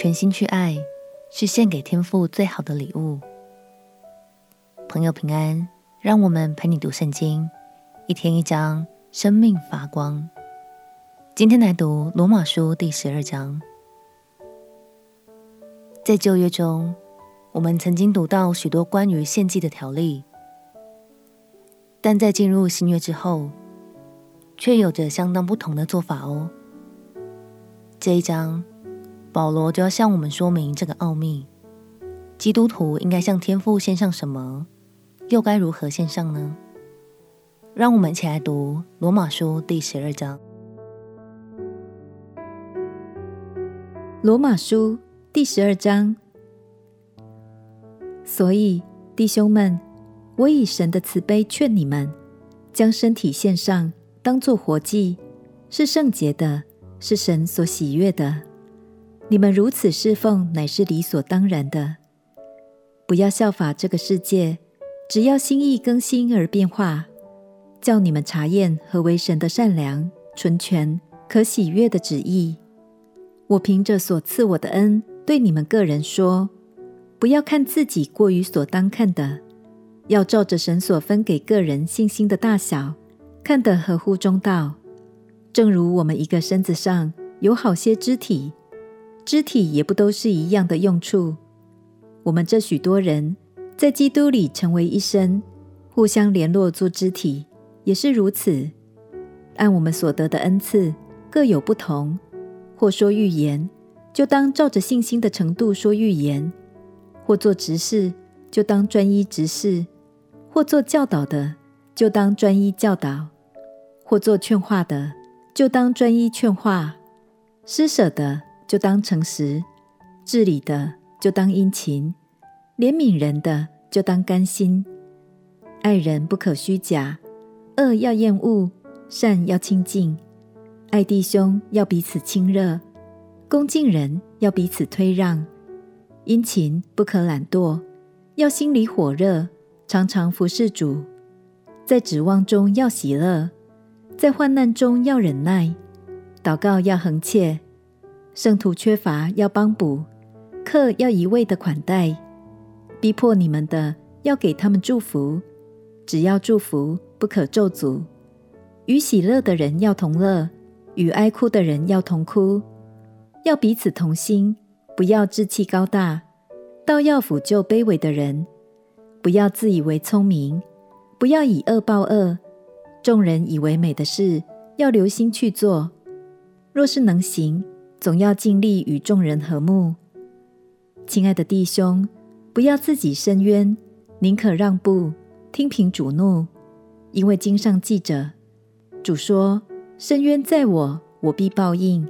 全心去爱，是献给天父最好的礼物。朋友平安，让我们陪你读圣经，一天一章，生命发光。今天来读罗马书第十二章。在旧约中，我们曾经读到许多关于献祭的条例，但在进入新约之后，却有着相当不同的做法哦。这一章，保罗就要向我们说明这个奥秘：基督徒应该向天父献上什么，又该如何献上呢？让我们一起来读罗马书第十二章。罗马书第十二章。所以，弟兄们，我以神的慈悲劝你们，将身体献上。当作活祭，是圣洁的，是神所喜悦的。你们如此侍奉，乃是理所当然的。不要效法这个世界，只要心意更新而变化，叫你们查验何为神的善良、纯全、可喜悦的旨意。我凭着所赐我的恩，对你们个人说：不要看自己过于所当看的，要照着神所分给个人信心的大小。看得合乎中道，正如我们一个身子上有好些肢体，肢体也不都是一样的用处。我们这许多人在基督里成为一身，互相联络做肢体，也是如此。按我们所得的恩赐各有不同，或说预言，就当照着信心的程度说预言；或做执事，就当专一执事；或做教导的，就当专一教导。或做劝化的，就当专一劝化；施舍的，就当诚实；治理的，就当殷勤；怜悯人的，就当甘心；爱人不可虚假，恶要厌恶，善要亲近；爱弟兄要彼此亲热，恭敬人要彼此推让；殷勤不可懒惰，要心里火热，常常服侍主；在指望中要喜乐。在患难中要忍耐，祷告要恒切，圣徒缺乏要帮补，客要一味的款待，逼迫你们的要给他们祝福，只要祝福，不可咒诅。与喜乐的人要同乐，与哀哭的人要同哭，要彼此同心，不要志气高大，倒要俯就卑微的人，不要自以为聪明，不要以恶报恶。众人以为美的事，要留心去做；若是能行，总要尽力与众人和睦。亲爱的弟兄，不要自己伸冤，宁可让步，听凭主怒。因为经上记着，主说：“伸冤在我，我必报应。”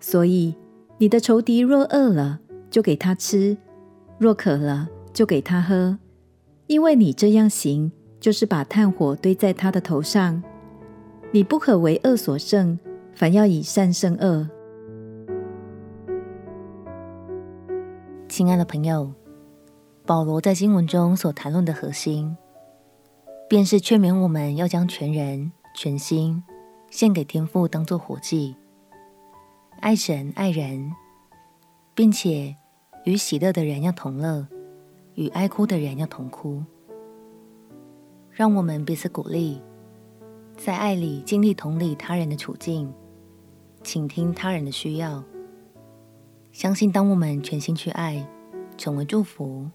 所以，你的仇敌若饿了，就给他吃；若渴了，就给他喝。因为你这样行。就是把炭火堆在他的头上。你不可为恶所胜，反要以善胜恶。亲爱的朋友，保罗在经文中所谈论的核心，便是劝勉我们要将全人、全心献给天父，当作活祭，爱神爱人，并且与喜乐的人要同乐，与哀哭的人要同哭。让我们彼此鼓励，在爱里尽力同理他人的处境，倾听他人的需要。相信当我们全心去爱，成为祝福，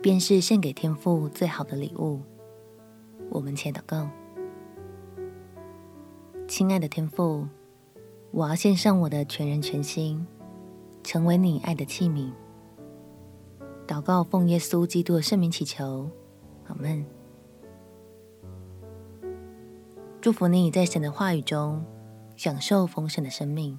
便是献给天父最好的礼物。我们且祷告：亲爱的天父，我要献上我的全人全心，成为你爱的器皿。祷告奉耶稣基督的圣名祈求，阿门。祝福你在神的话语中享受丰盛的生命。